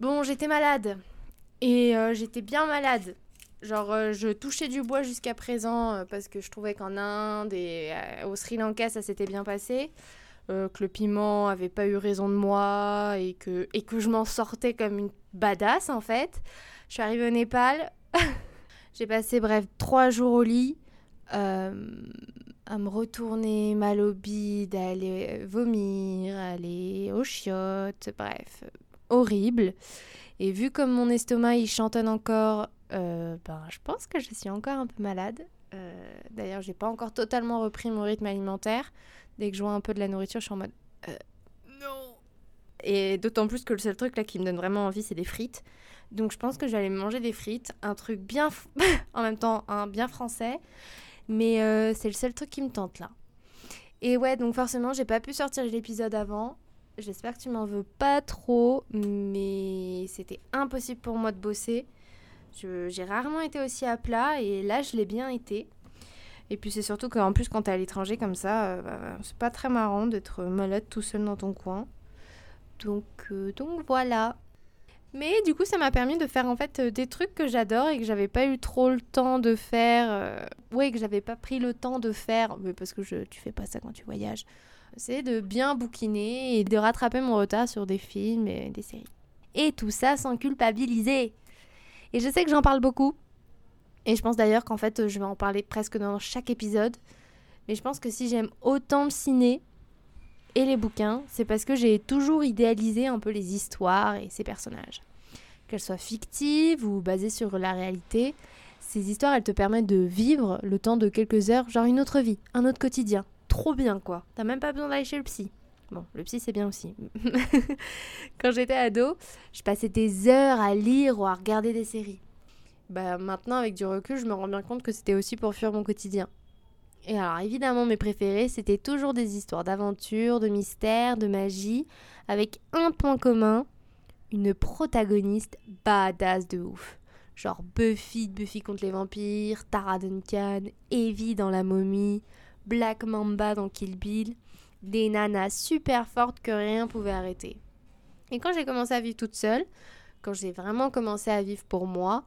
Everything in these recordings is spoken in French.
Bon, j'étais malade. Et euh, j'étais bien malade. Genre, euh, je touchais du bois jusqu'à présent euh, parce que je trouvais qu'en Inde et au Sri Lanka, ça s'était bien passé. que le piment avait pas eu raison de moi et que, et que je m'en sortais comme une badass en fait. Je suis arrivée au Népal. J'ai passé, bref, trois jours au lit à me retourner mal au bide, vomir, à aller aux chiottes, bref, horrible. Et vu comme mon estomac il chantonne encore, euh, ben, je pense que je suis encore un peu malade. Euh, D'ailleurs, j'ai pas encore totalement repris mon rythme alimentaire. Dès que je vois un peu de la nourriture, je suis en mode euh, non. Et d'autant plus que le seul truc là qui me donne vraiment envie, c'est des frites. Donc je pense que j'allais manger des frites, un truc bien en même temps un bien français, mais c'est le seul truc qui me tente là. Et ouais, donc forcément, j'ai pas pu sortir l'épisode avant. J'espère que tu m'en veux pas trop, mais c'était impossible pour moi de bosser. J'ai rarement été aussi à plat et là je l'ai bien été. Et puis c'est surtout qu'en plus quand t'es à l'étranger comme ça, euh, bah, c'est pas très marrant d'être malade tout seul dans ton coin. Donc, euh, donc voilà. Mais du coup ça m'a permis de faire en fait euh, des trucs que j'adore et que j'avais pas eu trop le temps de faire. Oui, que j'avais pas pris le temps de faire, mais parce que je, tu fais pas ça quand tu voyages c'est de bien bouquiner et de rattraper mon retard sur des films et des séries. Et tout ça sans culpabiliser. Et je sais que j'en parle beaucoup. Et je pense d'ailleurs qu'en fait, je vais en parler presque dans chaque épisode. Mais je pense que si j'aime autant le ciné et les bouquins, c'est parce que j'ai toujours idéalisé un peu les histoires et ces personnages. Qu'elles soient fictives ou basées sur la réalité, ces histoires, elles te permettent de vivre le temps de quelques heures, genre une autre vie, un autre quotidien, trop bien, quoi. T'as même pas besoin d'aller chez le psy. Bon, le psy, c'est bien aussi. Quand j'étais ado, je passais des heures à lire ou à regarder des séries. Bah, maintenant, avec du recul, je me rends bien compte que c'était aussi pour fuir mon quotidien. Et alors, évidemment, mes préférés, c'était toujours des histoires d'aventure, de mystère, de magie, avec un point commun une protagoniste badass de ouf. Genre Buffy de Buffy contre les vampires, Tara Duncan, Evie dans La momie, Black Mamba dans Kill Bill, des nanas super fortes que rien pouvait arrêter. Et quand j'ai commencé à vivre toute seule, quand j'ai vraiment commencé à vivre pour moi,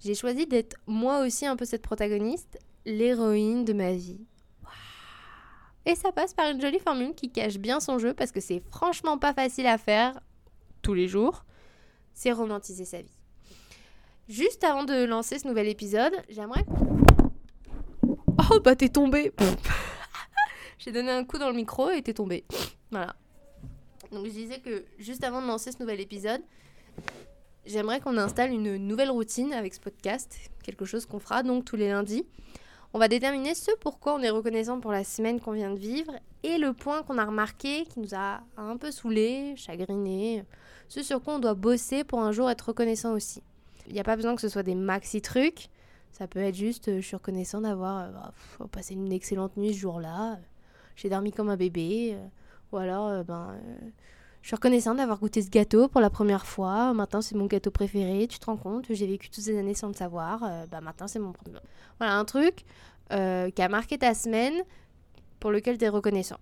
j'ai choisi d'être moi aussi un peu cette protagoniste, l'héroïne de ma vie. Et ça passe par une jolie formule qui cache bien son jeu parce que c'est franchement pas facile à faire tous les jours. C'est romantiser sa vie. Juste avant de lancer ce nouvel épisode, j'aimerais Oh bah t'es tombé J'ai donné un coup dans le micro et t'es tombé. Voilà. Donc je disais que juste avant de lancer ce nouvel épisode, j'aimerais qu'on installe une nouvelle routine avec ce podcast, quelque chose qu'on fera donc tous les lundis. On va déterminer ce pourquoi on est reconnaissant pour la semaine qu'on vient de vivre et le point qu'on a remarqué qui nous a un peu saoulé, chagriné, ce sur quoi on doit bosser pour un jour être reconnaissant aussi. Il n'y a pas besoin que ce soit des maxi trucs, ça peut être juste, euh, je suis reconnaissant d'avoir euh, bah, passé une excellente nuit ce jour-là. Euh, j'ai dormi comme un bébé. ou alors, ben, je suis reconnaissant d'avoir goûté ce gâteau pour la première fois. Maintenant, c'est mon gâteau préféré. Tu te rends compte J'ai vécu toutes ces années sans le savoir. bah, maintenant, c'est mon premier. Voilà, un truc qui a marqué ta semaine pour lequel tu es reconnaissant.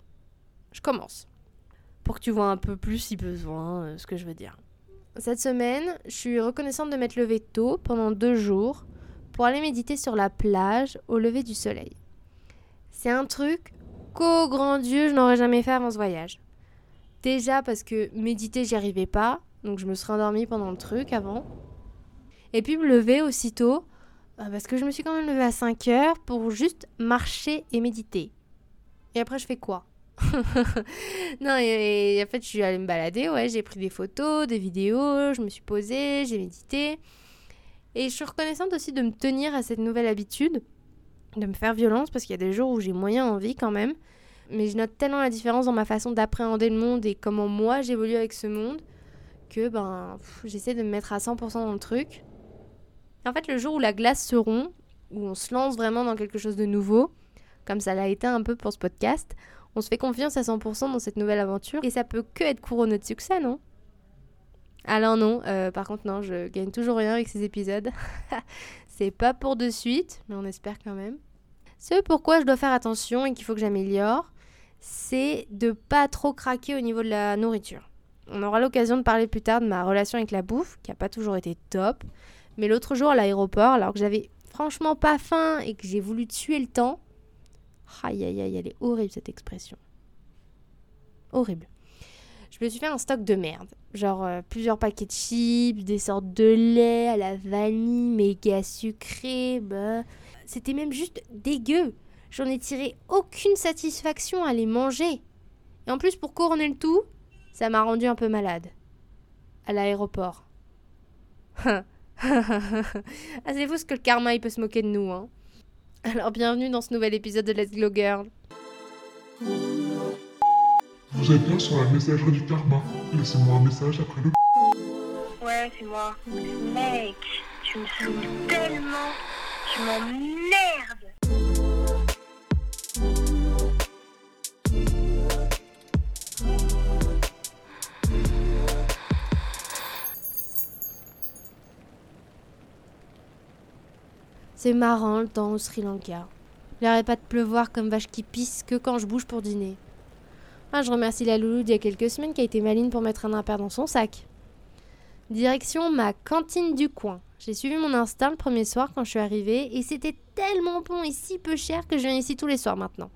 Je commence. Pour que tu vois un peu plus, si besoin, ce que je veux dire. Cette semaine, je suis reconnaissante de m'être levée tôt pendant deux jours pour aller méditer sur la plage au lever du soleil. C'est un truc qu'au grand Dieu je n'aurais jamais fait avant ce voyage. Déjà parce que méditer j'y arrivais pas, donc je me serais endormie pendant le truc avant. Et puis me lever aussitôt, euh, parce que je me suis quand même levée à 5 heures pour juste marcher et méditer. Et après je fais quoi? Non, et, en fait, je suis allée me balader, ouais, j'ai pris des photos, des vidéos, je me suis posée, j'ai médité. Et je suis reconnaissante aussi de me tenir à cette nouvelle habitude, de me faire violence, parce qu'il y a des jours où j'ai moyen envie quand même. Mais je note tellement la différence dans ma façon d'appréhender le monde et comment moi j'évolue avec ce monde que ben j'essaie de me mettre à 100% dans le truc. En fait, le jour où la glace se rompt, où on se lance vraiment dans quelque chose de nouveau, comme ça l'a été un peu pour ce podcast, on se fait confiance à 100% dans cette nouvelle aventure et ça peut que être couronné de succès, non? Alors non, euh, par contre non, je gagne toujours rien avec ces épisodes. c'est pas pour de suite, mais on espère quand même. Ce pourquoi je dois faire attention et qu'il faut que j'améliore, c'est de pas trop craquer au niveau de la nourriture. On aura l'occasion de parler plus tard de ma relation avec la bouffe, qui n'a pas toujours été top. Mais l'autre jour à l'aéroport, alors que j'avais franchement pas faim et que j'ai voulu tuer le temps, aïe aïe aïe, elle est horrible cette expression. Horrible. Je me suis fait un stock de merde. Genre euh, plusieurs paquets de chips, des sortes de lait à la vanille, méga sucré. Bah. C'était même juste dégueu. J'en ai tiré aucune satisfaction à les manger. Et en plus, pour couronner le tout, ça m'a rendu un peu malade. À l'aéroport. ah, c'est ce que le karma il peut se moquer de nous, hein. Alors bienvenue dans ce nouvel épisode de Let's Glow Girl. Vous êtes bien sur la messagerie du karma. Laissez-moi un message après le. Ouais, c'est moi. Mec, tu me saoules tellement. Tu m'emmerdes. C'est marrant le temps au Sri Lanka. Il pas de pleuvoir comme vache qui pisse que quand je bouge pour dîner. Ah, je remercie la loulou d'il y a quelques semaines qui a été maline pour mettre un impair dans son sac. Direction ma cantine du coin. J'ai suivi mon instinct le premier soir quand je suis arrivée et c'était tellement bon et si peu cher que je viens ici tous les soirs maintenant.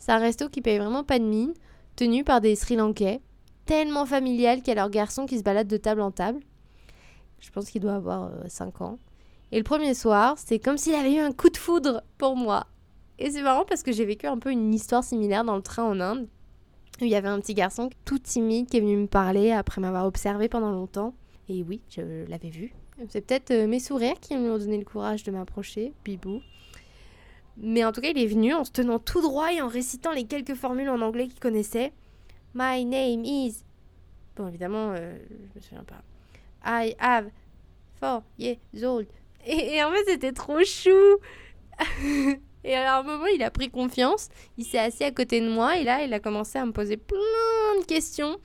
C'est un resto qui paye vraiment pas de mine, tenu par des Sri Lankais, tellement familial qu'il y a leur garçon qui se balade de table en table. Je pense qu'il doit avoir 5 euh, ans. Et le premier soir, c'est comme s'il avait eu un coup de foudre pour moi. Et c'est marrant parce que j'ai vécu un peu une histoire similaire dans le train en Inde. Il y avait un petit garçon tout timide qui est venu me parler après m'avoir observé pendant longtemps. Et oui, je l'avais vu. C'est peut-être euh, mes sourires qui m'ont donné le courage de m'approcher, bibou. Mais en tout cas, il est venu en se tenant tout droit et en récitant les quelques formules en anglais qu'il connaissait. My name is. Bon, évidemment, euh, je me souviens pas. I have four years old. Et, en fait, c'était trop chou. et alors, à un moment, il a pris confiance. Il s'est assis à côté de moi et là, il a commencé à me poser plein de questions.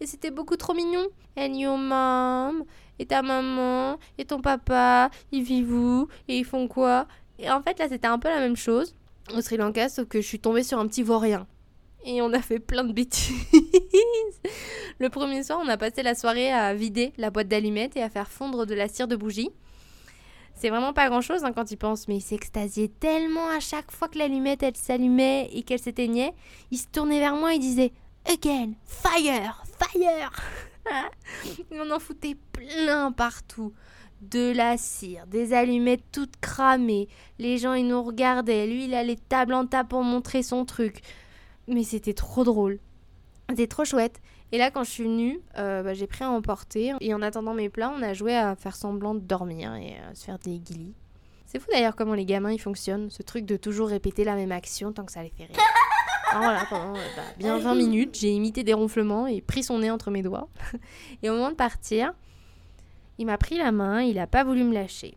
Et c'était beaucoup trop mignon. And your mom Et ta maman Et ton papa Ils vivent où Et ils font quoi? Et en fait, là, c'était un peu la même chose au Sri Lanka, sauf que je suis tombée sur un petit vaurien. Et on a fait plein de bêtises. Le premier soir, on a passé la soirée à vider la boîte d'allumettes et à faire fondre de la cire de bougie. C'est vraiment pas grand chose hein, quand il pense, mais il s'extasiait tellement à chaque fois que l'allumette elle s'allumait et qu'elle s'éteignait. Il se tournait vers moi et disait Again, fire, fire On en foutait plein partout. De la cire, des allumettes toutes cramées. Les gens ils nous regardaient. Lui il allait table en table pour montrer son truc. Mais c'était trop drôle. C'était trop chouette. Et là, quand je suis venue, euh, bah, j'ai pris à emporter. Et en attendant mes plats, on a joué à faire semblant de dormir et à se faire des guillis. C'est fou d'ailleurs comment les gamins ils fonctionnent, ce truc de toujours répéter la même action tant que ça les fait rire. Alors voilà, pendant euh, bah, bien 20 minutes, j'ai imité des ronflements et pris son nez entre mes doigts. et au moment de partir, il m'a pris la main, il n'a pas voulu me lâcher.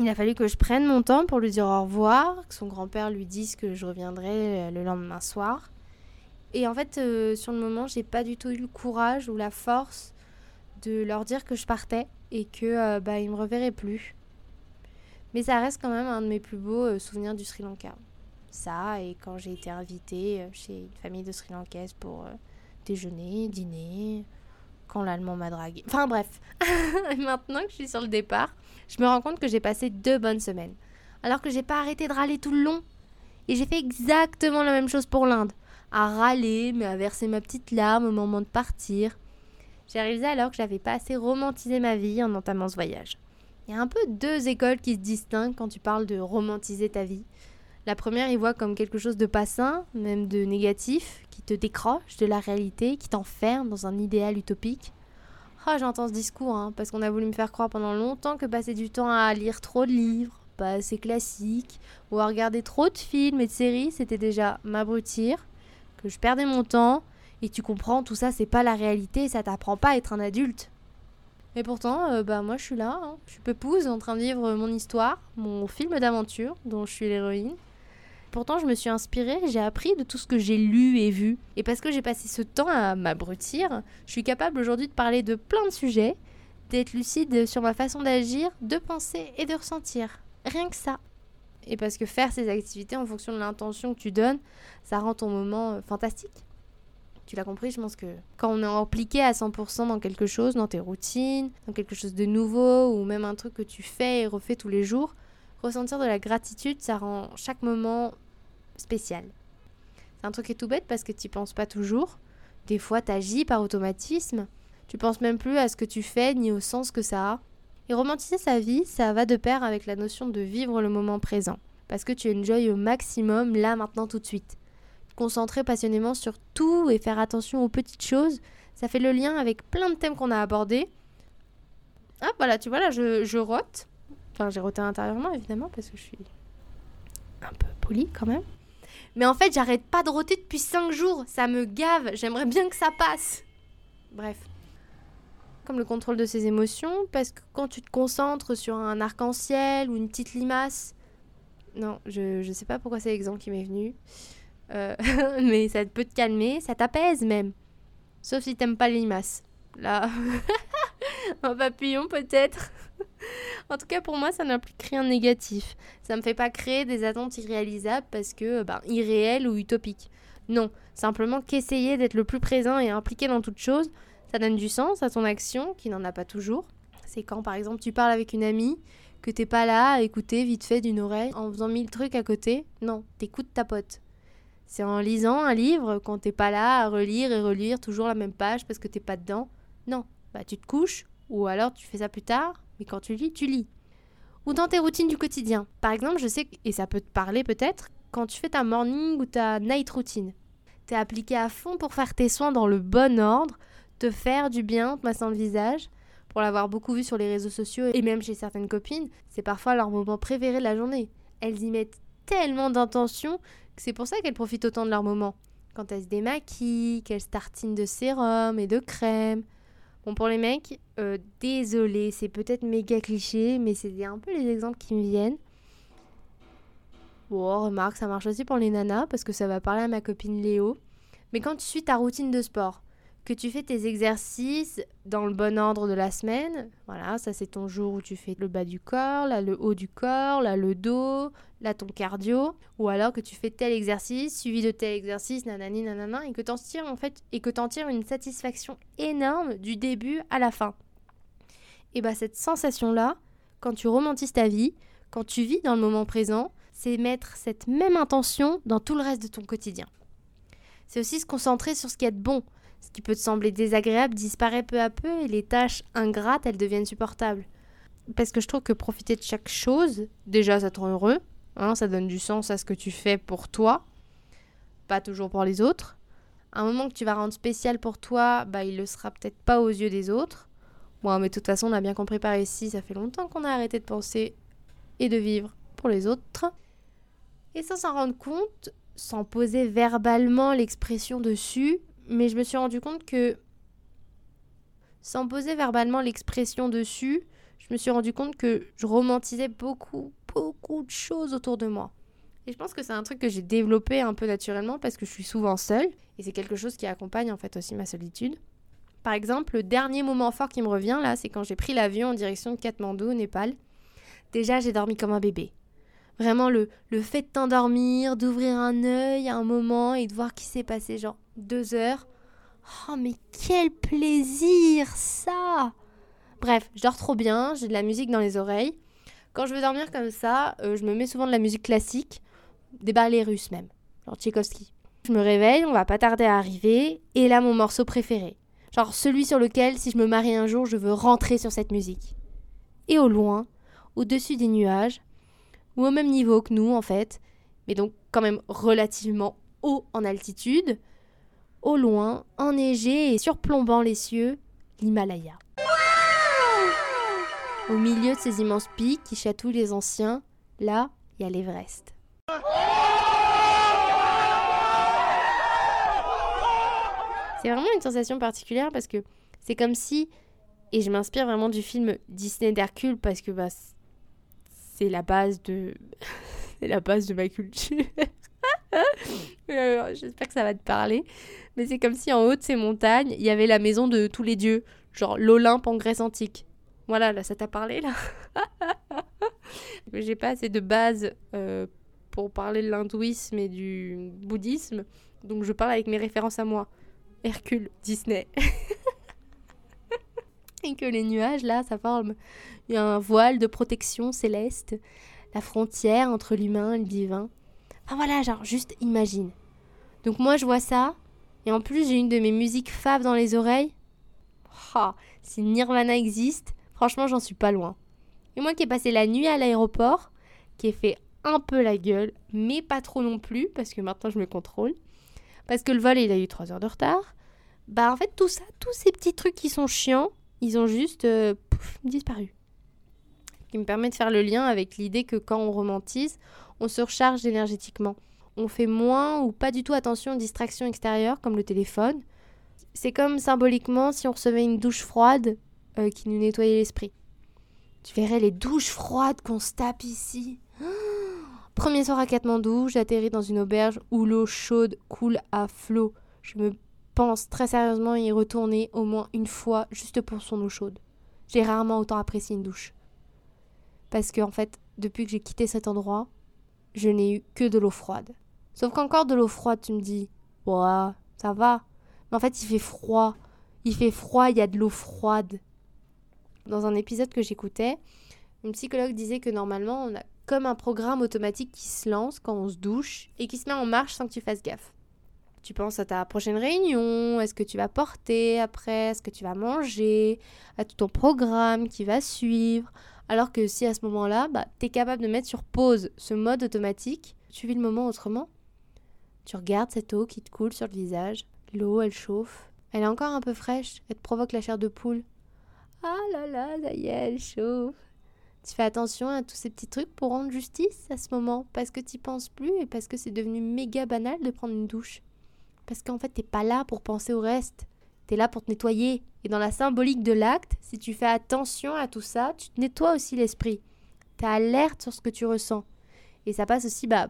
Il a fallu que je prenne mon temps pour lui dire au revoir, que son grand-père lui dise que je reviendrai euh, le lendemain soir. Et en fait, euh, sur le moment, j'ai pas du tout eu le courage ou la force de leur dire que je partais et que euh, bah, ils me reverraient plus. Mais ça reste quand même un de mes plus beaux euh, souvenirs du Sri Lanka. Ça, et quand j'ai été invitée chez une famille de Sri Lankaises pour déjeuner, dîner, quand l'allemand m'a dragué. Enfin bref, maintenant que je suis sur le départ, je me rends compte que j'ai passé deux bonnes semaines. Alors que j'ai pas arrêté de râler tout le long. Et j'ai fait exactement la même chose pour l'Inde à râler, mais à verser ma petite larme au moment de partir. J'ai réalisé alors que j'avais pas assez romantisé ma vie en entamant ce voyage. Il y a un peu deux écoles qui se distinguent quand tu parles de romantiser ta vie. La première, ils voient comme quelque chose de pas sain, même de négatif, qui te décroche de la réalité, qui t'enferme dans un idéal utopique. Ah, j'entends ce discours, hein, parce qu'on a voulu me faire croire pendant longtemps que passer du temps à lire trop de livres, pas assez classiques, ou à regarder trop de films et de séries, c'était déjà m'abrutir, que je perdais mon temps, et tu comprends, tout ça, c'est pas la réalité, ça t'apprend pas à être un adulte. Mais pourtant, euh, bah moi je suis là, hein. je suis peupouse en train de vivre mon histoire, mon film d'aventure dont je suis l'héroïne. Pourtant, je me suis inspirée, j'ai appris de tout ce que j'ai lu et vu. Et parce que j'ai passé ce temps à m'abrutir, je suis capable aujourd'hui de parler de plein de sujets, d'être lucide sur ma façon d'agir, de penser et de ressentir. Rien que ça. Et parce que faire ces activités en fonction de l'intention que tu donnes, ça rend ton moment euh, fantastique. Tu l'as compris, je pense que quand on est impliqué à 100% dans quelque chose, dans tes routines, dans quelque chose de nouveau, ou même un truc que tu fais et refais tous les jours, ressentir de la gratitude, ça rend chaque moment spécial. C'est un truc qui est tout bête parce que tu penses pas toujours. Des fois, tu agis par automatisme. Tu penses même plus à ce que tu fais ni au sens que ça a. Et romantiser sa vie, ça va de pair avec la notion de vivre le moment présent. Parce que tu enjoy au maximum là, maintenant, tout de suite. Concentrer passionnément sur tout et faire attention aux petites choses, ça fait le lien avec plein de thèmes qu'on a abordés. Ah voilà, tu vois là, je, je rote. Enfin, j'ai roté intérieurement évidemment parce que je suis un peu polie quand même. Mais en fait, j'arrête pas de roter depuis 5 jours. Ça me gave. J'aimerais bien que ça passe. Bref. Comme le contrôle de ses émotions, parce que quand tu te concentres sur un arc-en-ciel ou une petite limace. Non, je, je sais pas pourquoi c'est l'exemple qui m'est venu. Euh, mais ça peut te calmer, ça t'apaise même. Sauf si t'aimes pas les limaces. Là. un papillon peut-être. en tout cas, pour moi, ça n'implique rien de négatif. Ça me fait pas créer des attentes irréalisables parce que, ben, irréelles ou utopiques. Non, simplement qu'essayer d'être le plus présent et impliqué dans toute chose, ça donne du sens à ton action, qui n'en a pas toujours. C'est quand, par exemple, tu parles avec une amie, que t'es pas là à écouter vite fait d'une oreille en faisant mille trucs à côté. Non, t'écoutes ta pote. C'est en lisant un livre quand t'es pas là à relire et relire toujours la même page parce que t'es pas dedans. Non, bah tu te couches ou alors tu fais ça plus tard mais quand tu lis, tu lis. Ou dans tes routines du quotidien. Par exemple, je sais, et ça peut te parler peut-être, quand tu fais ta morning ou ta night routine. T'es appliqué à fond pour faire tes soins dans le bon ordre, te faire du bien, te masser le visage. Pour l'avoir beaucoup vu sur les réseaux sociaux et même chez certaines copines, c'est parfois leur moment préféré de la journée. Elles y mettent tellement d'intention que c'est pour ça qu'elles profitent autant de leur moment. Quand elles se démaquillent, qu'elles tartinent de sérum et de crème, Bon, pour les mecs, euh, désolé, c'est peut-être méga cliché, mais c'est un peu les exemples qui me viennent. Bon, remarque, ça marche aussi pour les nanas, parce que ça va parler à ma copine Léo. Mais quand tu suis ta routine de sport, que tu fais tes exercices dans le bon ordre de la semaine. Voilà, ça c'est ton jour où tu fais le bas du corps, là le haut du corps, là le dos, là ton cardio, ou alors que tu fais tel exercice suivi de tel exercice, nanani nanana, et que t'en tires en fait et que t'en tires une satisfaction énorme du début à la fin. Et bah cette sensation là, quand tu romantises ta vie, quand tu vis dans le moment présent, c'est mettre cette même intention dans tout le reste de ton quotidien. C'est aussi se concentrer sur ce qui est bon, ce qui peut te sembler désagréable disparaît peu à peu et les tâches ingrates, elles deviennent supportables. Parce que je trouve que profiter de chaque chose, déjà ça te rend heureux, hein, ça donne du sens à ce que tu fais pour toi, pas toujours pour les autres. Un moment que tu vas rendre spécial pour toi, bah il le sera peut-être pas aux yeux des autres. Bon, mais de toute façon, on a bien compris par ici, ça fait longtemps qu'on a arrêté de penser et de vivre pour les autres. Et sans s'en rendre compte, sans poser verbalement l'expression dessus, mais je me suis rendu compte que, sans poser verbalement l'expression dessus, je me suis rendu compte que je romantisais beaucoup, beaucoup de choses autour de moi. Et je pense que c'est un truc que j'ai développé un peu naturellement parce que je suis souvent seule et c'est quelque chose qui accompagne en fait aussi ma solitude. Par exemple, le dernier moment fort qui me revient là, c'est quand j'ai pris l'avion en direction de Katmandou, au Népal. Déjà, j'ai dormi comme un bébé. Vraiment, le, le fait de t'endormir, d'ouvrir un œil à un moment et de voir qu'il s'est passé genre deux heures. Oh, mais quel plaisir ça Bref, je dors trop bien, j'ai de la musique dans les oreilles. Quand je veux dormir comme ça, euh, je me mets souvent de la musique classique, des ballets russes même, genre Tchaïkovski. Je me réveille, on va pas tarder à arriver, et là mon morceau préféré. Genre celui sur lequel, si je me marie un jour, je veux rentrer sur cette musique. Et au loin, au-dessus des nuages, ou au même niveau que nous en fait, mais donc quand même relativement haut en altitude, au loin, enneigé et surplombant les cieux, l'Himalaya. Au milieu de ces immenses pics qui chatouillent les anciens, là, il y a l'Everest. C'est vraiment une sensation particulière parce que c'est comme si, et je m'inspire vraiment du film Disney d'Hercule parce que bah, c'est la base de, c'est la base de ma culture. Euh, j'espère que ça va te parler. Mais c'est comme si en haut de ces montagnes, il y avait la maison de tous les dieux, genre l'Olympe en Grèce antique. Voilà, là, ça t'a parlé, là J'ai pas assez de base euh, pour parler de l'hindouisme et du bouddhisme, donc je parle avec mes références à moi. Hercule, Disney. et que les nuages, là, ça forme un voile de protection céleste, la frontière entre l'humain et le divin. Enfin voilà, genre, juste imagine. Donc moi, je vois ça, et en plus, j'ai une de mes musiques faves dans les oreilles. Oh, si Nirvana existe, franchement, j'en suis pas loin. Et moi qui ai passé la nuit à l'aéroport, qui ai fait un peu la gueule, mais pas trop non plus, parce que maintenant je me contrôle, parce que le vol, il a eu 3 heures de retard, bah en fait, tout ça, tous ces petits trucs qui sont chiants, ils ont juste euh, disparu. Ce qui me permet de faire le lien avec l'idée que quand on romantise, on se recharge énergétiquement. On fait moins ou pas du tout attention aux distractions extérieures, comme le téléphone. C'est comme symboliquement si on recevait une douche froide euh, qui nous nettoyait l'esprit. Tu verrais les douches froides qu'on se tape ici. Premier soir à Katmandou, j'atterris dans une auberge où l'eau chaude coule à flot. Je me pense très sérieusement y retourner au moins une fois juste pour son eau chaude. J'ai rarement autant apprécié une douche. Parce que, en fait, depuis que j'ai quitté cet endroit, je n'ai eu que de l'eau froide. Sauf qu'encore de l'eau froide, tu me dis, ouais, ça va. Mais en fait, il fait froid. Il fait froid, il y a de l'eau froide. Dans un épisode que j'écoutais, une psychologue disait que normalement, on a comme un programme automatique qui se lance quand on se douche et qui se met en marche sans que tu fasses gaffe. Tu penses à ta prochaine réunion, est-ce que tu vas porter après, est-ce que tu vas manger, à tout ton programme qui va suivre. Alors que si à ce moment-là, bah, tu es capable de mettre sur pause ce mode automatique, tu vis le moment autrement. Tu regardes cette eau qui te coule sur le visage. L'eau, elle chauffe. Elle est encore un peu fraîche. Elle te provoque la chair de poule. Ah là là, ça y est, elle chauffe. Tu fais attention à tous ces petits trucs pour rendre justice à ce moment. Parce que tu penses plus et parce que c'est devenu méga banal de prendre une douche. Parce qu'en fait, t'es pas là pour penser au reste. T'es là pour te nettoyer. Et dans la symbolique de l'acte, si tu fais attention à tout ça, tu te nettoies aussi l'esprit. T'es alerte sur ce que tu ressens. Et ça passe aussi, bah,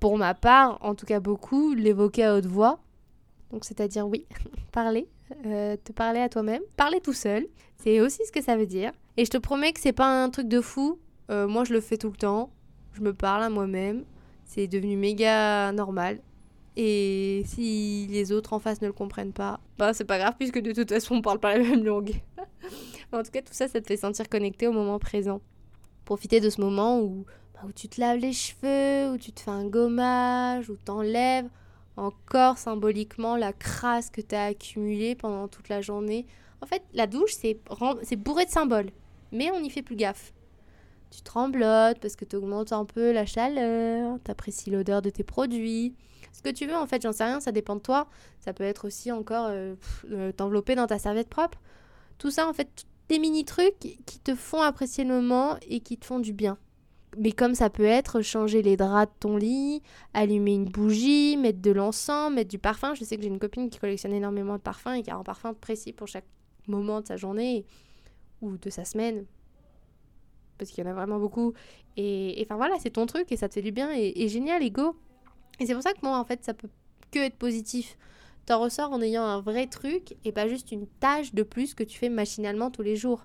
pour ma part, en tout cas beaucoup, l'évoquer à haute voix. Donc, c'est-à-dire, oui, parler, euh, te parler à toi-même, parler tout seul. C'est aussi ce que ça veut dire. Et je te promets que c'est pas un truc de fou. Euh, moi, je le fais tout le temps. Je me parle à moi-même. C'est devenu méga normal. Et si les autres en face ne le comprennent pas, bah c'est pas grave puisque de toute façon on parle pas la même langue. en tout cas, tout ça, ça te fait sentir connecté au moment présent. Profiter de ce moment où, bah, où tu te laves les cheveux, où tu te fais un gommage, où t'enlèves encore symboliquement la crasse que tu as accumulée pendant toute la journée. En fait, la douche, c'est bourré de symboles, mais on n'y fait plus gaffe. Tu tremblotes parce que tu augmentes un peu la chaleur, tu apprécies l'odeur de tes produits ce que tu veux en fait, j'en sais rien, ça dépend de toi. Ça peut être aussi encore euh, euh, t'envelopper dans ta serviette propre. Tout ça en fait, des mini trucs qui te font apprécier le moment et qui te font du bien. Mais comme ça peut être changer les draps de ton lit, allumer une bougie, mettre de l'encens, mettre du parfum. Je sais que j'ai une copine qui collectionne énormément de parfums et qui a un parfum précis pour chaque moment de sa journée ou de sa semaine. Parce qu'il y en a vraiment beaucoup. Et enfin voilà, c'est ton truc et ça te fait du bien et, génial, et go. Et c'est pour ça que moi, en fait, ça peut que être positif. T'en ressors en ayant un vrai truc et pas juste une tâche de plus que tu fais machinalement tous les jours.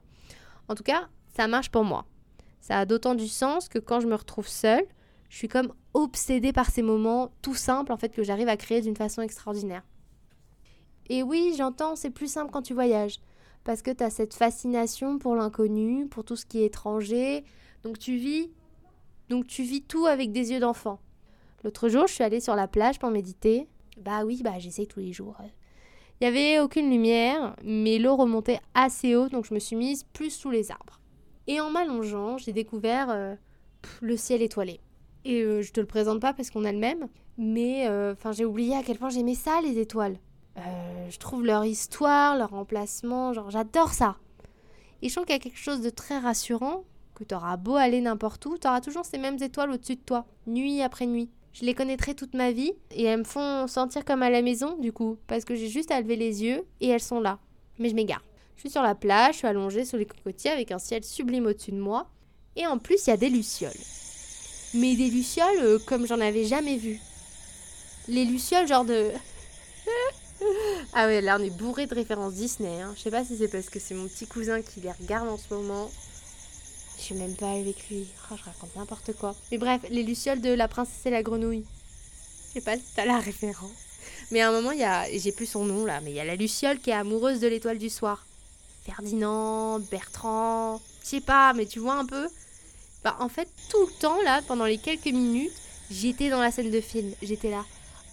En tout cas, ça marche pour moi. Ça a d'autant du sens que quand je me retrouve seule, je suis comme obsédée par ces moments tout simples en fait que j'arrive à créer d'une façon extraordinaire. Et oui, j'entends, c'est plus simple quand tu voyages parce que tu as cette fascination pour l'inconnu, pour tout ce qui est étranger. Donc tu vis donc tu vis tout avec des yeux d'enfant. L'autre jour, je suis allée sur la plage pour méditer. Bah oui, bah j'essaye tous les jours. Il n'y avait aucune lumière, mais l'eau remontait assez haut, donc je me suis mise plus sous les arbres. Et en m'allongeant, j'ai découvert euh, le ciel étoilé. Et euh, je te le présente pas parce qu'on a le même, mais euh, enfin j'ai oublié à quel point j'aimais ça les étoiles. je trouve leur histoire, leur emplacement, genre j'adore ça. Et je trouve qu'il y a quelque chose de très rassurant, que tu auras beau aller n'importe où, tu auras toujours ces mêmes étoiles au-dessus de toi, nuit après nuit. Je les connaîtrai toute ma vie et elles me font sentir comme à la maison du coup, parce que j'ai juste à lever les yeux et elles sont là. Mais je m'égare. Je suis sur la plage, je suis allongée sur les cocotiers avec un ciel sublime au-dessus de moi. Et en plus, il y a des lucioles. Mais des lucioles euh, comme j'en avais jamais vu. Les lucioles, genre de. ah ouais, là on est bourré de références Disney. Hein. Je sais pas si c'est parce que c'est mon petit cousin qui les regarde en ce moment je suis même pas avec lui. Oh, je raconte n'importe quoi. Mais bref, les lucioles de La princesse et la grenouille. Je sais pas si t'as la référence. mais à un moment, il y a, j'ai plus son nom là, mais il y a la Luciole qui est amoureuse de l'étoile du soir. Ferdinand, Bertrand, je sais pas, mais tu vois un peu. Bah, en fait, tout le temps là, pendant les quelques minutes, j'étais dans la scène de film. J'étais là.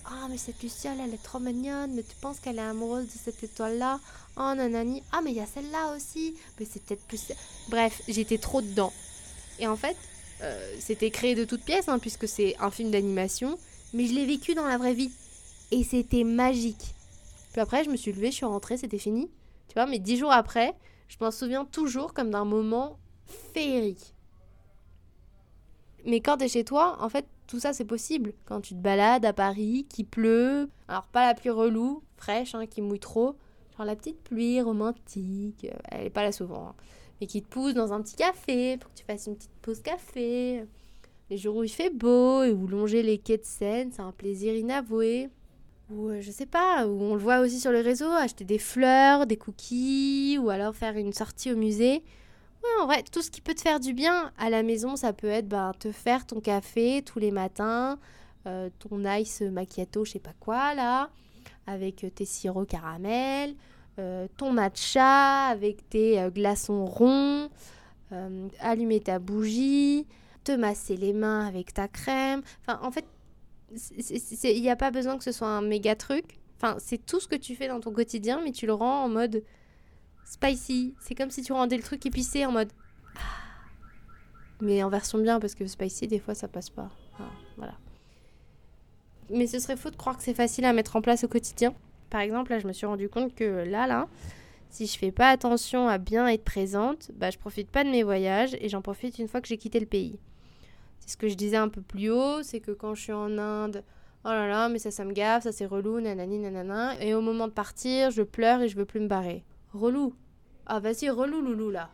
Ah, mais cette Luciole, elle est trop mignonne, mais tu penses qu'elle est amoureuse de cette étoile-là? Oh, nanani. Ah, mais il y a celle-là aussi. Mais c'est peut-être plus. Bref, j'étais trop dedans. Et en fait, euh, c'était créé de toutes pièces, hein, puisque c'est un film d'animation, mais je l'ai vécu dans la vraie vie. Et c'était magique. Puis après, je me suis levée, je suis rentrée, c'était fini. Tu vois, mais dix jours après, je m'en souviens toujours comme d'un moment féerique. Mais quand t'es chez toi, en fait, tout ça c'est possible. Quand tu te balades à Paris, qui pleut, alors pas la pluie relou, fraîche, hein, qui mouille trop, genre la petite pluie romantique, euh, elle est pas là souvent, hein, mais qui te pousse dans un petit café pour que tu fasses une petite pause café. Les jours où il fait beau et où longer les quais de Seine, c'est un plaisir inavoué. Ou euh, je sais pas, où on le voit aussi sur les réseaux, acheter des fleurs, des cookies, ou alors faire une sortie au musée. En vrai, tout ce qui peut te faire du bien à la maison, ça peut être ben, te faire ton café tous les matins, euh, ton ice macchiato, je sais pas quoi là, avec tes sirops caramel, euh, ton matcha avec tes glaçons ronds, allumer ta bougie, te masser les mains avec ta crème. Enfin, en fait, il n'y a pas besoin que ce soit un méga truc. Enfin, c'est tout ce que tu fais dans ton quotidien, mais tu le rends en mode spicy. C'est comme si tu rendais le truc épicé en mode. Ah. Mais en version bien, parce que spicy, des fois, ça passe pas. voilà. Mais ce serait faux de croire que c'est facile à mettre en place au quotidien. Par exemple, là, je me suis rendu compte que là, là, si je fais pas attention à bien être présente, bah, je profite pas de mes voyages et j'en profite une fois que j'ai quitté le pays. C'est ce que je disais un peu plus haut, c'est que quand je suis en Inde, oh là là, mais ça, ça me gaffe, ça c'est relou, nanani, nanana. Et au moment de partir, je pleure et je veux plus me barrer. Relou. Ah, vas-y, relou, loulou, là.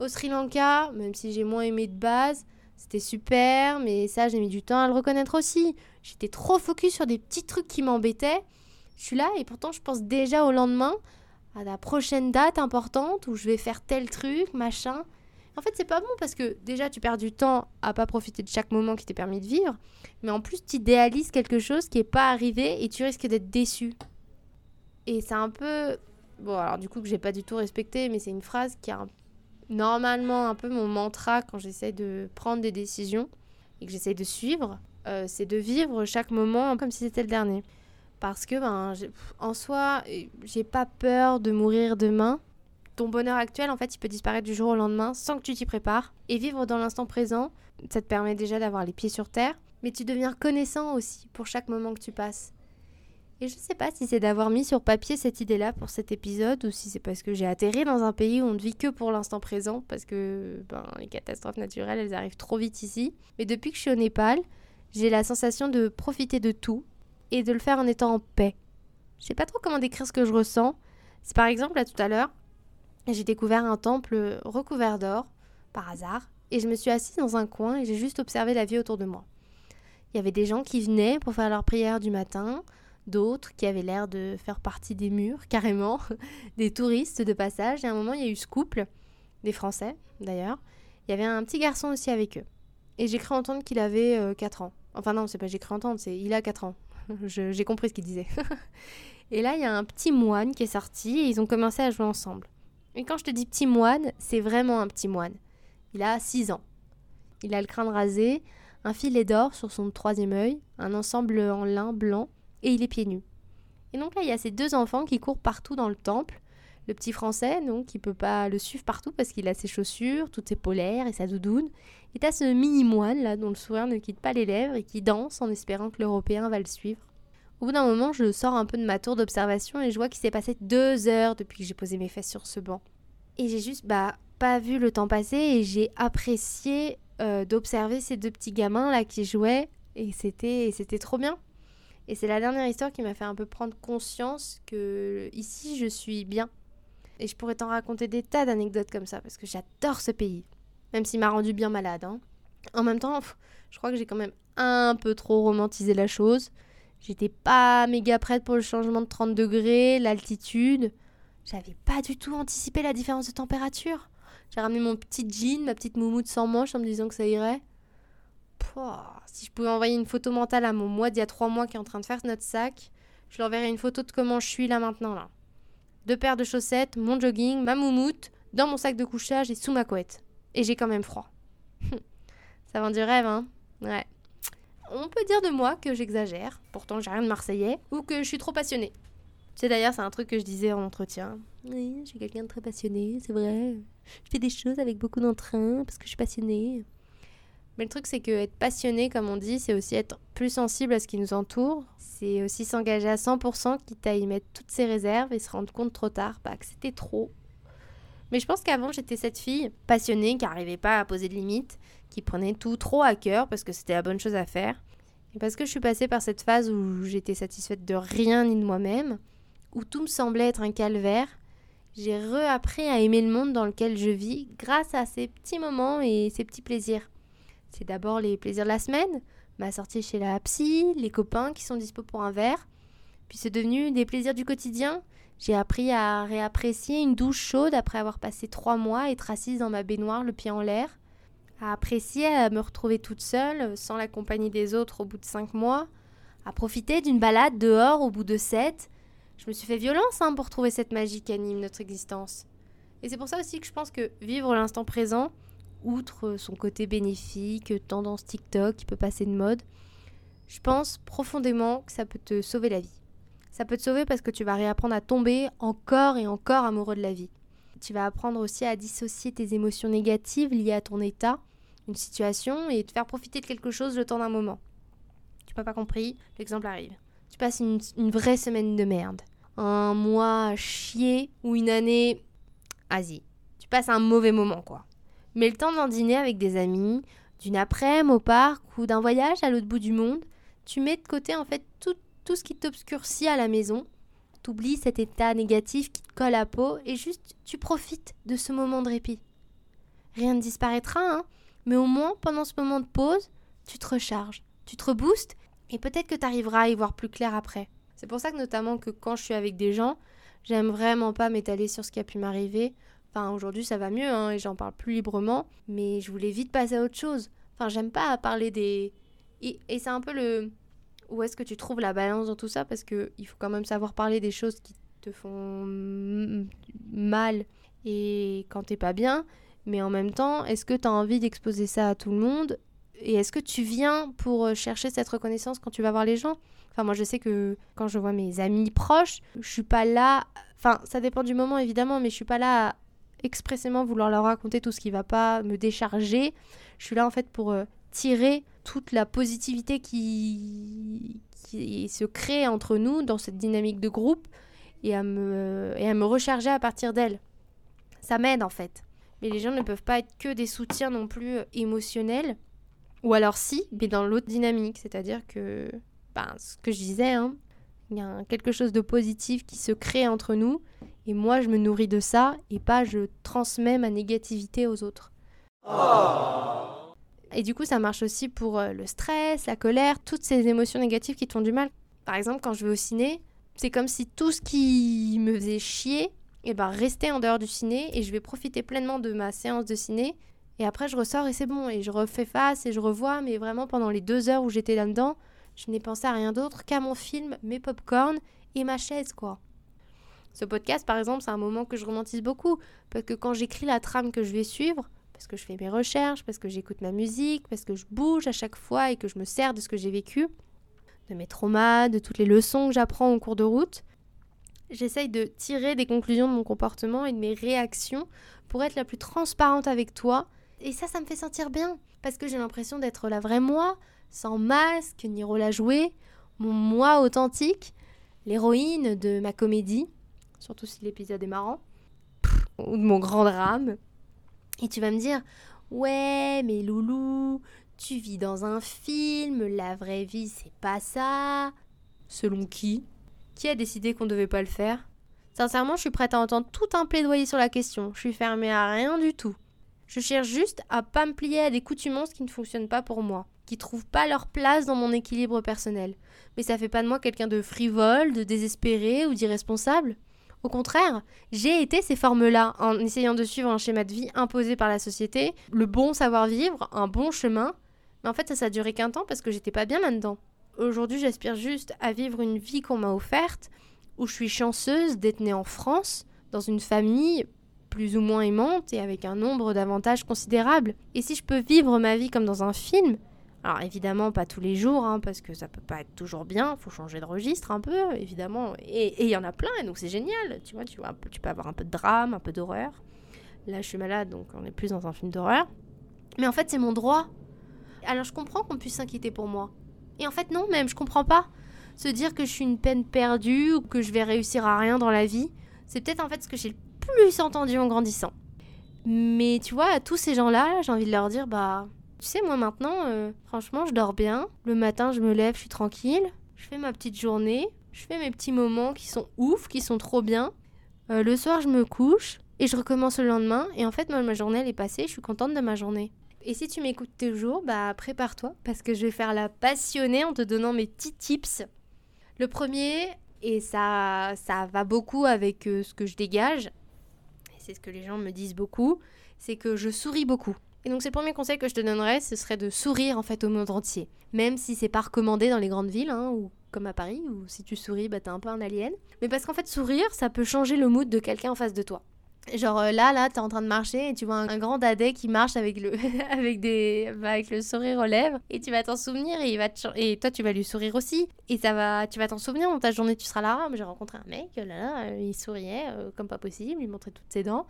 Au Sri Lanka, même si j'ai moins aimé de base, c'était super, mais ça, j'ai mis du temps à le reconnaître aussi. J'étais trop focus sur des petits trucs qui m'embêtaient. Je suis là et pourtant, je pense déjà au lendemain, à la prochaine date importante où je vais faire tel truc, machin. En fait, c'est pas bon parce que déjà, tu perds du temps à pas profiter de chaque moment qui t'est permis de vivre, mais en plus, tu idéalises quelque chose qui est pas arrivé et tu risques d'être déçu. Et c'est un peu. Bon, alors du coup, que j'ai pas du tout respecté, mais c'est une phrase qui est normalement un peu mon mantra quand j'essaie de prendre des décisions et que j'essaie de suivre. Euh, c'est de vivre chaque moment comme si c'était le dernier. Parce que, ben, en soi, j'ai pas peur de mourir demain ton bonheur actuel, en fait, il peut disparaître du jour au lendemain sans que tu t'y prépares. Et vivre dans l'instant présent, ça te permet déjà d'avoir les pieds sur terre, mais tu deviens connaissant aussi pour chaque moment que tu passes. Et je ne sais pas si c'est d'avoir mis sur papier cette idée-là pour cet épisode ou si c'est parce que j'ai atterri dans un pays où on ne vit que pour l'instant présent parce que ben, les catastrophes naturelles, elles arrivent trop vite ici. Mais depuis que je suis au Népal, j'ai la sensation de profiter de tout et de le faire en étant en paix. Je sais pas trop comment décrire ce que je ressens. C'est par exemple, là tout à l'heure, j'ai découvert un temple recouvert d'or, par hasard, et je me suis assise dans un coin et j'ai juste observé la vie autour de moi. Il y avait des gens qui venaient pour faire leur prière du matin, d'autres qui avaient l'air de faire partie des murs, carrément, des touristes de passage, et à un moment il y a eu ce couple, des Français d'ailleurs, il y avait un petit garçon aussi avec eux. Et j'ai cru entendre qu'il avait 4 euh, ans. Enfin non, c'est pas j'ai cru entendre, c'est il a 4 ans. j'ai compris ce qu'il disait. et là, il y a un petit moine qui est sorti et ils ont commencé à jouer ensemble. Et quand je te dis petit moine, c'est vraiment un petit moine. Il a 6 ans. Il a le crâne rasé, un filet d'or sur son troisième œil, un ensemble en lin blanc, et il est pieds nus. Et donc là, il y a ces deux enfants qui courent partout dans le temple. Le petit français, donc, qui peut pas le suivre partout parce qu'il a ses chaussures, toutes ses polaires et sa doudoune. Et t'as ce mini moine là dont le sourire ne quitte pas les lèvres et qui danse en espérant que l'Européen va le suivre. Au bout d'un moment, je sors un peu de ma tour d'observation et je vois qu'il s'est passé deux heures depuis que j'ai posé mes fesses sur ce banc. Et j'ai juste bah, pas vu le temps passer et j'ai apprécié euh, d'observer ces deux petits gamins là qui jouaient et c'était c'était trop bien. Et c'est la dernière histoire qui m'a fait un peu prendre conscience que ici je suis bien. Et je pourrais t'en raconter des tas d'anecdotes comme ça parce que j'adore ce pays. Même s'il m'a rendu bien malade. Hein. En même temps, je crois que j'ai quand même un peu trop romantisé la chose. J'étais pas méga prête pour le changement de 30 degrés, l'altitude. J'avais pas du tout anticipé la différence de température. J'ai ramené mon petit jean, ma petite moumoute sans manche en me disant que ça irait. Pouah, si je pouvais envoyer une photo mentale à mon moi d'il y a trois mois qui est en train de faire notre sac, Je lui enverrai une photo de comment je suis là maintenant là. Deux paires de chaussettes, mon jogging, ma moumoute, dans mon sac de couchage et sous ma couette. Et j'ai quand même froid. Ça vend du rêve, hein Ouais. On peut dire de moi que j'exagère, pourtant j'ai rien de marseillais, ou que je suis trop passionnée. C'est d'ailleurs, c'est un truc que je disais en entretien. Oui, je suis quelqu'un de très passionné, c'est vrai. Je fais des choses avec beaucoup d'entrain parce que je suis passionnée. Mais le truc, c'est que être passionné, comme on dit, c'est aussi être plus sensible à ce qui nous entoure. C'est aussi s'engager à 100%, quitte à y mettre toutes ses réserves et se rendre compte trop tard bah, que c'était trop. Mais je pense qu'avant, j'étais cette fille passionnée qui n'arrivait pas à poser de limites, qui prenait tout trop à cœur parce que c'était la bonne chose à faire. Et parce que je suis passée par cette phase où j'étais satisfaite de rien ni de moi-même, où tout me semblait être un calvaire, j'ai reappris à aimer le monde dans lequel je vis grâce à ces petits moments et ces petits plaisirs. C'est d'abord les plaisirs de la semaine, ma sortie chez la psy, les copains qui sont dispo pour un verre. Puis c'est devenu des plaisirs du quotidien. J'ai appris à réapprécier une douche chaude après avoir passé trois mois être assise dans ma baignoire, le pied en l'air. À apprécier à me retrouver toute seule, sans la compagnie des autres au bout de cinq mois. À profiter d'une balade dehors au bout de sept je me suis fait violence hein, pour trouver cette magie qui anime notre existence. Et c'est pour ça aussi que je pense que vivre l'instant présent, outre son côté bénéfique, tendance TikTok qui peut passer de mode, je pense profondément que ça peut te sauver la vie. Ça peut te sauver parce que tu vas réapprendre à tomber encore et encore amoureux de la vie. Tu vas apprendre aussi à dissocier tes émotions négatives liées à ton état, une situation, et te faire profiter de quelque chose le temps d'un moment. Tu n'as pas compris, l'exemple arrive tu passes une, vraie semaine de merde. Un mois chier ou une année. Vas-y, tu passes un mauvais moment quoi. Mais le temps d'un dîner avec des amis, d'une après-midi au parc ou d'un voyage à l'autre bout du monde, tu mets de côté en fait tout, tout ce qui t'obscurcit à la maison. T'oublies cet état négatif qui te colle à peau et juste tu profites de ce moment de répit. Rien ne disparaîtra, hein, mais au moins pendant ce moment de pause, tu te recharges, tu te reboostes et peut-être que tu arriveras à y voir plus clair après. C'est pour ça que notamment que quand je suis avec des gens, j'aime vraiment pas m'étaler sur ce qui a pu m'arriver. Enfin, aujourd'hui ça va mieux hein, et j'en parle plus librement, mais je voulais vite passer à autre chose. Enfin, j'aime pas parler des... Et, c'est un peu le... Où est-ce que tu trouves la balance dans tout ça? Parce qu'il faut quand même savoir parler des choses qui te font mal et quand t'es pas bien. Mais en même temps, est-ce que tu as envie d'exposer ça à tout le monde? Et est-ce que tu viens pour euh, chercher cette reconnaissance quand tu vas voir les gens? Enfin, moi, je sais que quand je vois mes amis proches, je suis pas là. Enfin, ça dépend du moment évidemment, mais je suis pas là à expressément vouloir leur raconter tout ce qui va pas, me décharger. Je suis là en fait pour euh, tirer toute la positivité qui, se crée entre nous dans cette dynamique de groupe et à me, recharger à partir d'elle. Ça m'aide en fait. Mais les gens ne peuvent pas être que des soutiens non plus euh, émotionnels. Ou alors si, mais dans l'autre dynamique, c'est-à-dire que, ben, ce que je disais, hein, il y a quelque chose de positif qui se crée entre nous, et moi je me nourris de ça, et pas je transmets ma négativité aux autres. Et du coup, ça marche aussi pour euh, le stress, la colère, toutes ces émotions négatives qui te font du mal. Par exemple, quand je vais au ciné, c'est comme si tout ce qui me faisait chier, et eh ben, restait en dehors du ciné, et je vais profiter pleinement de ma séance de ciné et après, je ressors et c'est bon. Et je refais face et je revois. Mais vraiment, pendant les deux heures où j'étais là-dedans, je n'ai pensé à rien d'autre qu'à mon film, mes pop-corn et ma chaise, quoi. Ce podcast, par exemple, c'est un moment que je romantise beaucoup. Parce que quand j'écris la trame que je vais suivre, parce que je fais mes recherches, parce que j'écoute ma musique, parce que je bouge à chaque fois et que je me sers de ce que j'ai vécu, de mes traumas, de toutes les leçons que j'apprends au cours de route, j'essaye de tirer des conclusions de mon comportement et de mes réactions pour être la plus transparente avec toi et ça, ça me fait sentir bien. Parce que j'ai l'impression d'être la vraie moi, sans masque ni rôle à jouer, mon moi authentique, l'héroïne de ma comédie, surtout si l'épisode est marrant, ou de mon grand drame. Et tu vas me dire, ouais, mais Loulou, tu vis dans un film, la vraie vie, c'est pas ça. Selon qui? Qui a décidé qu'on devait pas le faire? Sincèrement, je suis prête à entendre tout un plaidoyer sur la question. Je suis fermée à rien du tout. Je cherche juste à pas me plier à des coutumances qui ne fonctionnent pas pour moi, qui trouvent pas leur place dans mon équilibre personnel. Mais ça fait pas de moi quelqu'un de frivole, de désespéré ou d'irresponsable. Au contraire, j'ai été ces formes-là en essayant de suivre un schéma de vie imposé par la société, le bon savoir-vivre, un bon chemin. Mais en fait, ça, ça a duré qu'un temps parce que j'étais pas bien là-dedans. Aujourd'hui, j'aspire juste à vivre une vie qu'on m'a offerte, où je suis chanceuse d'être née en France, dans une famille plus ou moins aimante et avec un nombre d'avantages considérables. Et si je peux vivre ma vie comme dans un film, alors évidemment pas tous les jours, hein, parce que ça peut pas être toujours bien, faut changer de registre un peu, évidemment. Et il y en a plein, donc c'est génial, tu vois, tu vois, tu peux avoir un peu de drame, un peu d'horreur. Là je suis malade, donc on est plus dans un film d'horreur. Mais en fait c'est mon droit. Alors je comprends qu'on puisse s'inquiéter pour moi. Et en fait non, même je comprends pas. Se dire que je suis une peine perdue ou que je vais réussir à rien dans la vie, c'est peut-être en fait ce que j'ai le plus entendu en grandissant. Mais tu vois, à tous ces gens-là, j'ai envie de leur dire, bah, tu sais, moi maintenant, euh, franchement, je dors bien. Le matin, je me lève, je suis tranquille. Je fais ma petite journée. Je fais mes petits moments qui sont ouf, qui sont trop bien. Euh, le soir, je me couche et je recommence le lendemain. Et en fait, moi, ma journée, elle est passée. Je suis contente de ma journée. Et si tu m'écoutes toujours, bah prépare-toi parce que je vais faire la passionnée en te donnant mes petits tips. Le premier, et ça, ça va beaucoup avec euh, ce que je dégage, c'est ce que les gens me disent beaucoup, c'est que je souris beaucoup. Donc c'est le premier conseil que je te donnerais, ce serait de sourire en fait au monde entier. Même si c'est pas recommandé dans les grandes villes, hein, ou comme à Paris, où si tu souris, bah t'es un peu un alien. Mais parce qu'en fait sourire, ça peut changer le mood de quelqu'un en face de toi. Genre euh, là, là, t'es en train de marcher et tu vois un, grand dadais qui marche avec le, avec des, bah, avec le sourire aux lèvres et tu vas t'en souvenir et, il va et toi tu vas lui sourire aussi et ça va, tu vas t'en souvenir dans ta journée, tu seras là. Ah, j'ai rencontré un mec, là, là, euh, il souriait euh, comme pas possible, il montrait toutes ses dents,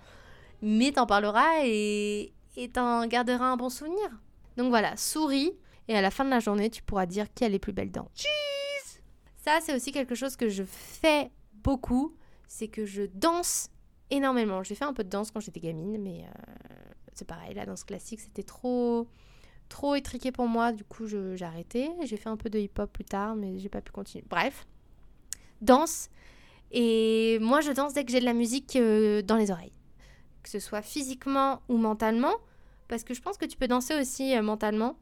mais t'en parleras et et t'en garderas un bon souvenir. Donc voilà, souris et à la fin de la journée, tu pourras dire qui a les plus belles dents. Cheese Ça, c'est aussi quelque chose que je fais beaucoup, c'est que je danse énormément. J'ai fait un peu de danse quand j'étais gamine, mais euh, c'est pareil, la danse classique, c'était trop trop étriqué pour moi, du coup j'ai arrêté. J'ai fait un peu de hip-hop plus tard, mais j'ai pas pu continuer. Bref, danse. Et moi, je danse dès que j'ai de la musique euh, dans les oreilles. Que ce soit physiquement ou mentalement. Parce que je pense que tu peux danser aussi euh, mentalement.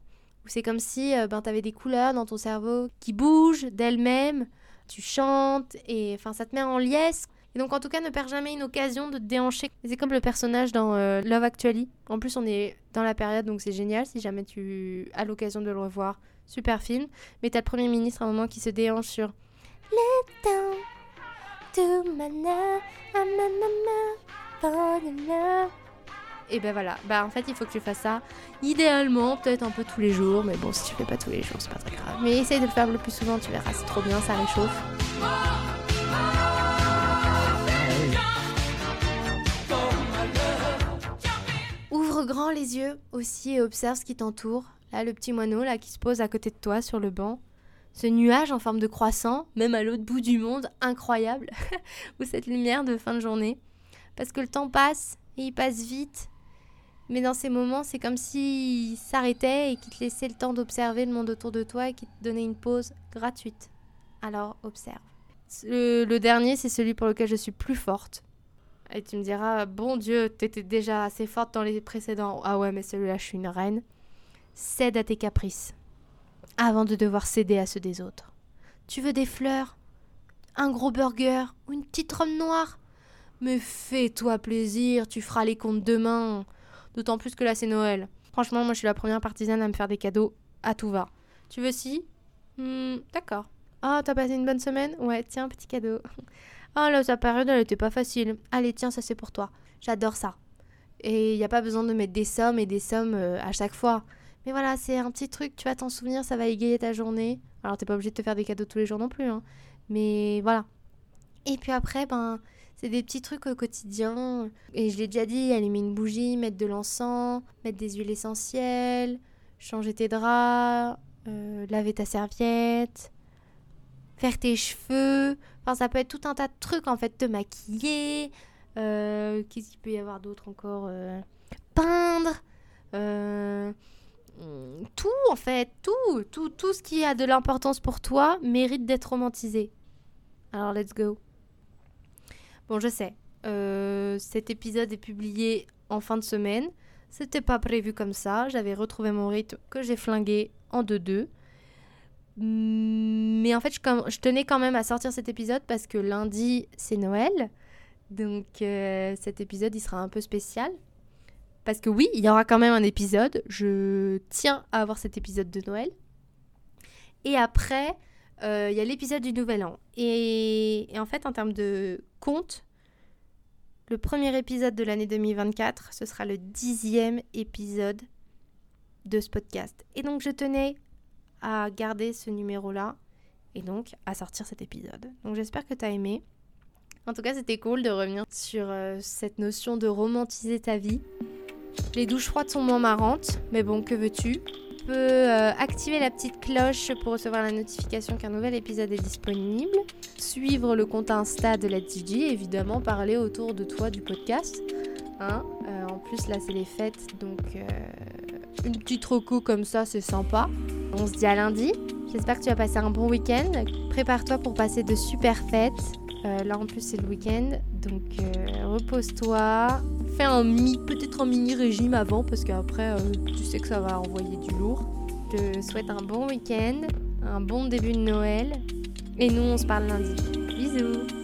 Où c'est comme si ben, tu avais des couleurs dans ton cerveau qui bougent d'elles-mêmes. Tu chantes et enfin ça te met en liesse donc en tout cas, ne perds jamais une occasion de te déhancher. C'est comme le personnage dans euh, Love Actually. En plus, on est dans la période, donc c'est génial si jamais tu as l'occasion de le revoir. Super film. Mais t'as le Premier ministre à un moment qui se déhanche sur Let down to my et ben voilà, bah en fait il faut que tu fasses ça idéalement peut-être un peu tous les jours, mais bon si tu fais pas tous les jours c'est pas très grave. Mais essaye de le faire le plus souvent, tu verras, c'est trop bien, ça réchauffe. grand les yeux aussi et observe ce qui t'entoure. Là, le petit moineau là qui se pose à côté de toi sur le banc. Ce nuage en forme de croissant, même à l'autre bout du monde, incroyable. Ou cette lumière de fin de journée. Parce que le temps passe et il passe vite. Mais dans ces moments, c'est comme s'il s'arrêtait et qu'il te laissait le temps d'observer le monde autour de toi et qu'il te donnait une pause gratuite. Alors observe. le dernier, c'est celui pour lequel je suis plus forte. Et tu me diras, bon Dieu, t'étais déjà assez forte dans les précédents. Ah ouais, mais celui-là, je suis une reine. Cède à tes caprices avant de devoir céder à ceux des autres. Tu veux des fleurs? Un gros burger? Ou une petite robe noire? Mais fais-toi plaisir, tu feras les comptes demain. D'autant plus que là, c'est Noël. Franchement, moi, je suis la première partisane à me faire des cadeaux à tout va. Tu veux si? Hmm, D'accord. Ah, t'as passé une bonne semaine? Ouais, tiens, petit cadeau. Ah là, sa période, elle était pas facile. Allez, tiens, ça c'est pour toi. J'adore ça. Et il n'y a pas besoin de mettre des sommes et des sommes euh, à chaque fois. Mais voilà, c'est un petit truc, tu vas t'en souvenir, ça va égayer ta journée. Alors, t'es pas obligé de te faire des cadeaux tous les jours non plus. Hein. Mais voilà. Et puis après, ben, c'est des petits trucs au quotidien. Et je l'ai déjà dit, allumer une bougie, mettre de l'encens, mettre des huiles essentielles, changer tes draps, euh, laver ta serviette, faire tes cheveux. Enfin, ça peut être tout un tas de trucs, en fait, te maquiller. Euh, Qu'est-ce qu'il peut y avoir d'autre encore euh, Peindre. Tout, en fait, tout, tout, tout ce qui a de l'importance pour toi mérite d'être romantisé. Alors, let's go. Bon, je sais. Euh, cet épisode est publié en fin de semaine. C'était pas prévu comme ça. J'avais retrouvé mon rythme que j'ai flingué en 2-2. Mais en fait, je, tenais quand même à sortir cet épisode parce que lundi, c'est Noël. Donc euh, cet épisode, il sera un peu spécial. Parce que oui, il y aura quand même un épisode. Je tiens à avoir cet épisode de Noël. Et après, euh, il y a l'épisode du Nouvel An. Et, en fait, en termes de compte, le premier épisode de l'année 2024, ce sera le dixième épisode de ce podcast. Et donc, je tenais à garder ce numéro-là et donc à sortir cet épisode. Donc, j'espère que tu aimé. En tout cas, c'était cool de revenir sur euh, cette notion de romantiser ta vie. Les douches froides sont moins marrantes, mais bon, que veux-tu? Tu euh, activer la petite cloche pour recevoir la notification qu'un nouvel épisode est disponible. Suivre le compte Insta de la DJ, évidemment, parler autour de toi du podcast. Hein Euh, en plus, là, c'est les fêtes, donc euh, une petite reco comme ça, c'est sympa. On se dit à lundi. J'espère que tu vas passer un bon week-end. Prépare-toi pour passer de super fêtes. Euh, là en plus c'est le week-end, donc euh, repose-toi, fais un mi, peut-être un mini régime avant parce qu'après euh, tu sais que ça va envoyer du lourd. Je te souhaite un bon week-end, un bon début de Noël et nous on se parle lundi. Bisous